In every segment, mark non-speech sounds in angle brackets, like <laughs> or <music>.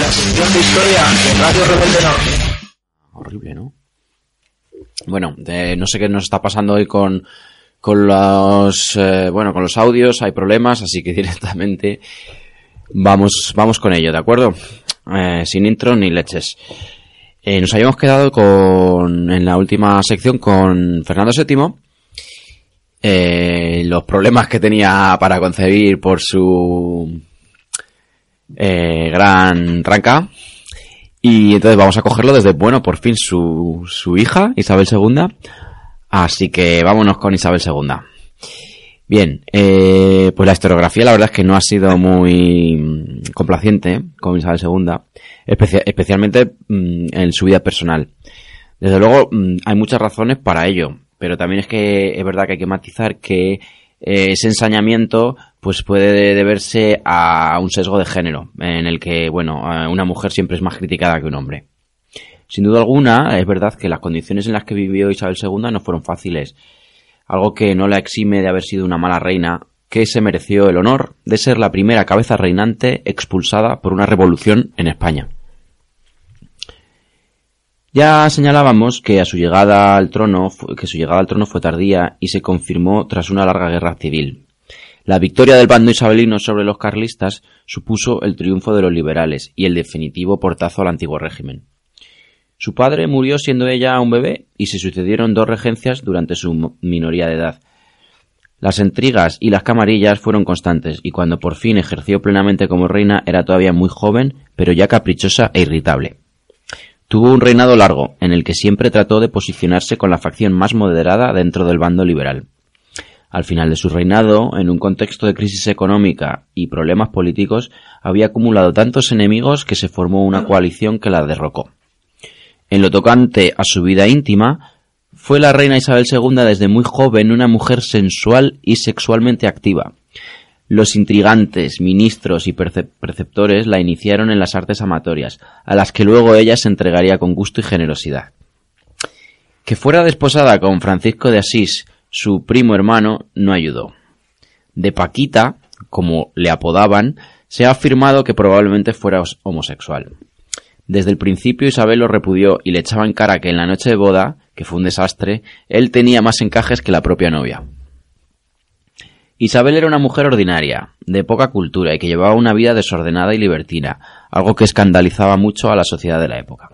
La sección de historia de Radio Rebelde. Horrible, ¿no? Bueno, no sé qué nos está pasando hoy con, con los, eh, bueno, con los audios, hay problemas, así que <laughs> directamente vamos, vamos con ello, ¿de acuerdo? Eh, sin intro ni leches. Eh, nos habíamos quedado con, en la última sección con Fernando VII, los problemas que tenía para concebir por su eh, gran ranca. Y entonces vamos a cogerlo desde, bueno, por fin su, su hija, Isabel II. Así que vámonos con Isabel II. Bien, eh, pues la historiografía la verdad es que no ha sido muy complaciente con Isabel II, especia- especialmente mm, en su vida personal. Desde luego mm, hay muchas razones para ello, pero también es que es verdad que hay que matizar que eh, ese ensañamiento pues puede deberse a un sesgo de género, en el que, bueno, eh, una mujer siempre es más criticada que un hombre. Sin duda alguna, es verdad que las condiciones en las que vivió Isabel II no fueron fáciles, algo que no la exime de haber sido una mala reina, que se mereció el honor de ser la primera cabeza reinante expulsada por una revolución en España. Ya señalábamos que su llegada al trono, que su llegada al trono fue tardía y se confirmó tras una larga guerra civil. La victoria del bando isabelino sobre los carlistas supuso el triunfo de los liberales y el definitivo portazo al antiguo régimen. Su padre murió siendo ella un bebé y se sucedieron dos regencias durante su minoría de edad. Las intrigas y las camarillas fueron constantes y cuando por fin ejerció plenamente como reina era todavía muy joven, pero ya caprichosa e irritable. Tuvo un reinado largo, en el que siempre trató de posicionarse con la facción más moderada dentro del bando liberal. Al final de su reinado, en un contexto de crisis económica y problemas políticos, había acumulado tantos enemigos que se formó una coalición que la derrocó. En lo tocante a su vida íntima, fue la reina Isabel II desde muy joven una mujer sensual y sexualmente activa. Los intrigantes, ministros y preceptores la iniciaron en las artes amatorias, a las que luego ella se entregaría con gusto y generosidad. Que fuera desposada con Francisco de Asís, su primo hermano, no ayudó. De Paquita, como le apodaban, se ha afirmado que probablemente fuera os- homosexual. Desde el principio Isabel lo repudió y le echaba en cara que en la noche de boda, que fue un desastre, él tenía más encajes que la propia novia. Isabel era una mujer ordinaria, de poca cultura y que llevaba una vida desordenada y libertina, algo que escandalizaba mucho a la sociedad de la época.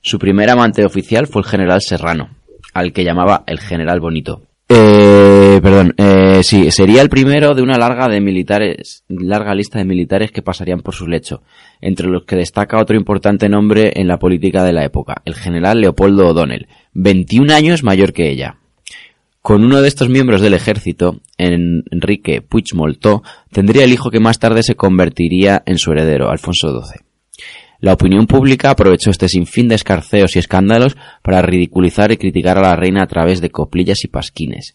Su primer amante oficial fue el general Serrano, al que llamaba el general bonito. Eh, perdón, eh, sí, sería el primero de una larga de militares, larga lista de militares que pasarían por su lecho, entre los que destaca otro importante nombre en la política de la época, el general Leopoldo O'Donnell, 21 años mayor que ella. Con uno de estos miembros del ejército, en Enrique Puigmoltó, tendría el hijo que más tarde se convertiría en su heredero, Alfonso XII. La opinión pública aprovechó este sinfín de escarceos y escándalos para ridiculizar y criticar a la reina a través de coplillas y pasquines.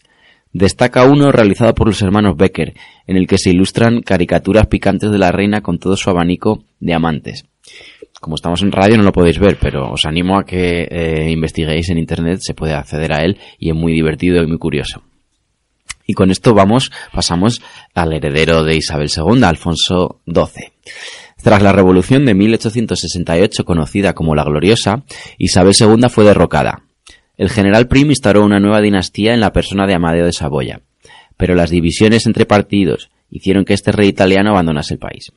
Destaca uno realizado por los hermanos Becker, en el que se ilustran caricaturas picantes de la reina con todo su abanico de amantes. Como estamos en radio no lo podéis ver, pero os animo a que eh, investiguéis en internet, se puede acceder a él y es muy divertido y muy curioso. Y con esto vamos, pasamos al heredero de Isabel II, Alfonso XII. Tras la revolución de 1868, conocida como la Gloriosa, Isabel II fue derrocada. El general Prim instauró una nueva dinastía en la persona de Amadeo de Saboya, pero las divisiones entre partidos hicieron que este rey italiano abandonase el país.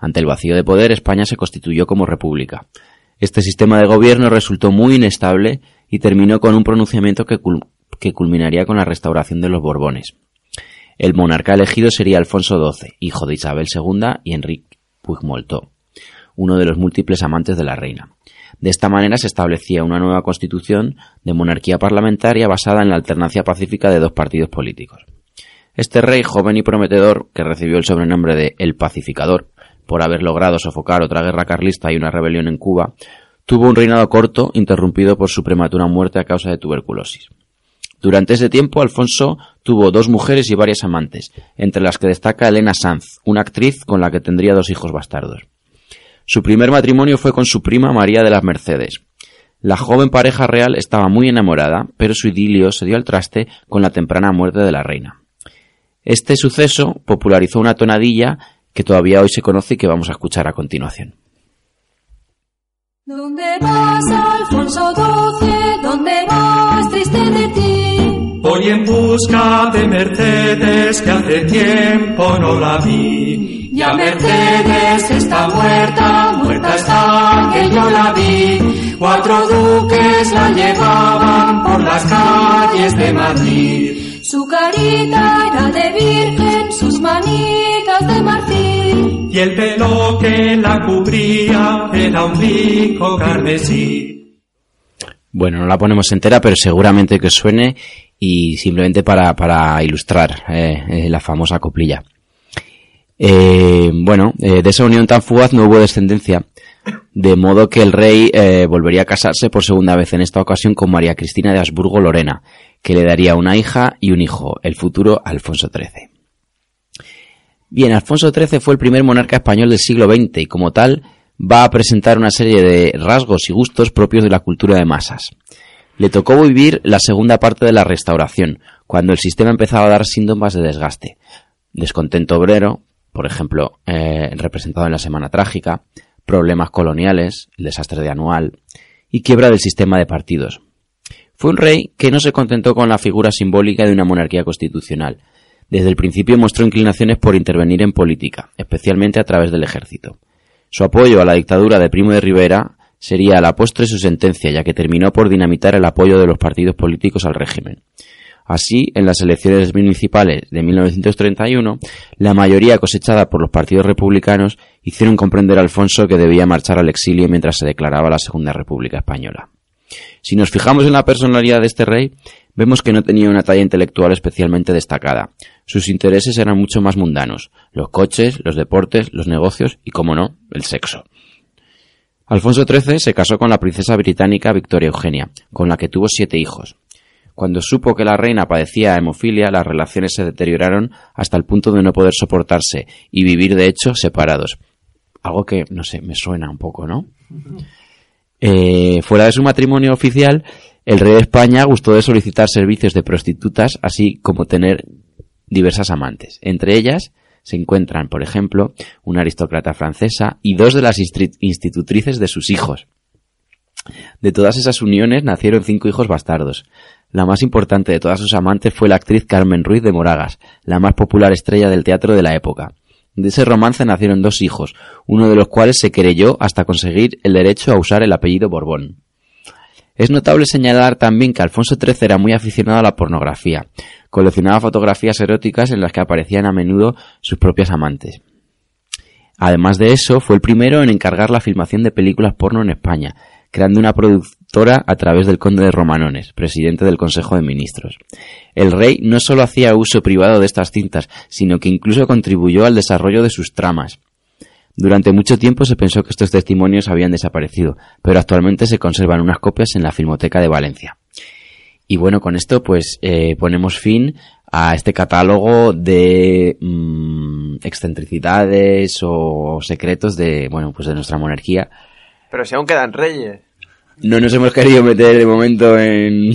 Ante el vacío de poder, España se constituyó como república. Este sistema de gobierno resultó muy inestable y terminó con un pronunciamiento que, cul- que culminaría con la restauración de los Borbones. El monarca elegido sería Alfonso XII, hijo de Isabel II y Enrique Puigmoltó, uno de los múltiples amantes de la reina. De esta manera se establecía una nueva constitución de monarquía parlamentaria basada en la alternancia pacífica de dos partidos políticos. Este rey joven y prometedor, que recibió el sobrenombre de El Pacificador, por haber logrado sofocar otra guerra carlista y una rebelión en Cuba, tuvo un reinado corto interrumpido por su prematura muerte a causa de tuberculosis. Durante ese tiempo, Alfonso tuvo dos mujeres y varias amantes, entre las que destaca Elena Sanz, una actriz con la que tendría dos hijos bastardos. Su primer matrimonio fue con su prima María de las Mercedes. La joven pareja real estaba muy enamorada, pero su idilio se dio al traste con la temprana muerte de la reina. Este suceso popularizó una tonadilla que todavía hoy se conoce y que vamos a escuchar a continuación. ¿Dónde vas, Alfonso XII? ¿Dónde vas, triste de ti? Voy en busca de Mercedes que hace tiempo no la vi. Ya Mercedes está muerta, muerta está que yo la vi. Cuatro duques la llevaban por las calles de Madrid. Su carita era de virgen, sus manitas de marfil. Y el pelo que la cubría era un rico carmesí. Bueno, no la ponemos entera, pero seguramente que suene y simplemente para, para ilustrar eh, eh, la famosa coplilla. Eh, bueno, de esa unión tan fugaz no hubo descendencia, de modo que el rey volvería a casarse por segunda vez en esta ocasión con María Cristina de Habsburgo Lorena, que le daría una hija y un hijo, el futuro Alfonso XIII. Bien, Alfonso XIII fue el primer monarca español del siglo XX y como tal va a presentar una serie de rasgos y gustos propios de la cultura de masas. Le tocó vivir la segunda parte de la restauración, cuando el sistema empezaba a dar síntomas de desgaste. Descontento obrero, por ejemplo, eh, representado en la Semana Trágica, problemas coloniales, el desastre de anual y quiebra del sistema de partidos. Fue un rey que no se contentó con la figura simbólica de una monarquía constitucional. Desde el principio mostró inclinaciones por intervenir en política, especialmente a través del ejército. Su apoyo a la dictadura de Primo de Rivera sería a la postre su sentencia, ya que terminó por dinamitar el apoyo de los partidos políticos al régimen. Así, en las elecciones municipales de 1931, la mayoría cosechada por los partidos republicanos hicieron comprender a Alfonso que debía marchar al exilio mientras se declaraba la Segunda República Española. Si nos fijamos en la personalidad de este rey, vemos que no tenía una talla intelectual especialmente destacada. Sus intereses eran mucho más mundanos, los coches, los deportes, los negocios y, como no, el sexo. Alfonso XIII se casó con la princesa británica Victoria Eugenia, con la que tuvo siete hijos. Cuando supo que la reina padecía hemofilia, las relaciones se deterioraron hasta el punto de no poder soportarse y vivir de hecho separados. Algo que, no sé, me suena un poco, ¿no? <laughs> Eh, fuera de su matrimonio oficial, el rey de España gustó de solicitar servicios de prostitutas, así como tener diversas amantes. Entre ellas se encuentran, por ejemplo, una aristócrata francesa y dos de las institutrices de sus hijos. De todas esas uniones nacieron cinco hijos bastardos. La más importante de todas sus amantes fue la actriz Carmen Ruiz de Moragas, la más popular estrella del teatro de la época. De ese romance nacieron dos hijos, uno de los cuales se querelló hasta conseguir el derecho a usar el apellido Borbón. Es notable señalar también que Alfonso XIII era muy aficionado a la pornografía. Coleccionaba fotografías eróticas en las que aparecían a menudo sus propias amantes. Además de eso, fue el primero en encargar la filmación de películas porno en España, creando una productora a través del conde de Romanones, presidente del Consejo de Ministros. El rey no solo hacía uso privado de estas cintas, sino que incluso contribuyó al desarrollo de sus tramas. Durante mucho tiempo se pensó que estos testimonios habían desaparecido, pero actualmente se conservan unas copias en la Filmoteca de Valencia. Y bueno, con esto pues eh, ponemos fin a este catálogo de mm, excentricidades o secretos de bueno pues de nuestra monarquía pero si aún quedan reyes. No nos hemos querido meter de momento en,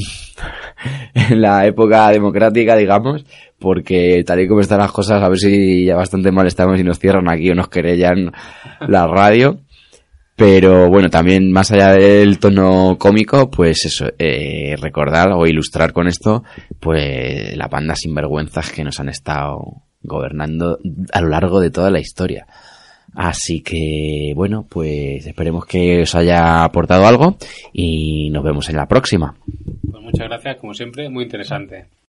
<laughs> en la época democrática, digamos, porque tal y como están las cosas, a ver si ya bastante mal estamos y nos cierran aquí o nos querellan la radio. Pero bueno, también más allá del tono cómico, pues eso, eh, recordar o ilustrar con esto, pues la banda sinvergüenzas que nos han estado gobernando a lo largo de toda la historia. Así que, bueno, pues esperemos que os haya aportado algo y nos vemos en la próxima. Pues muchas gracias, como siempre, muy interesante.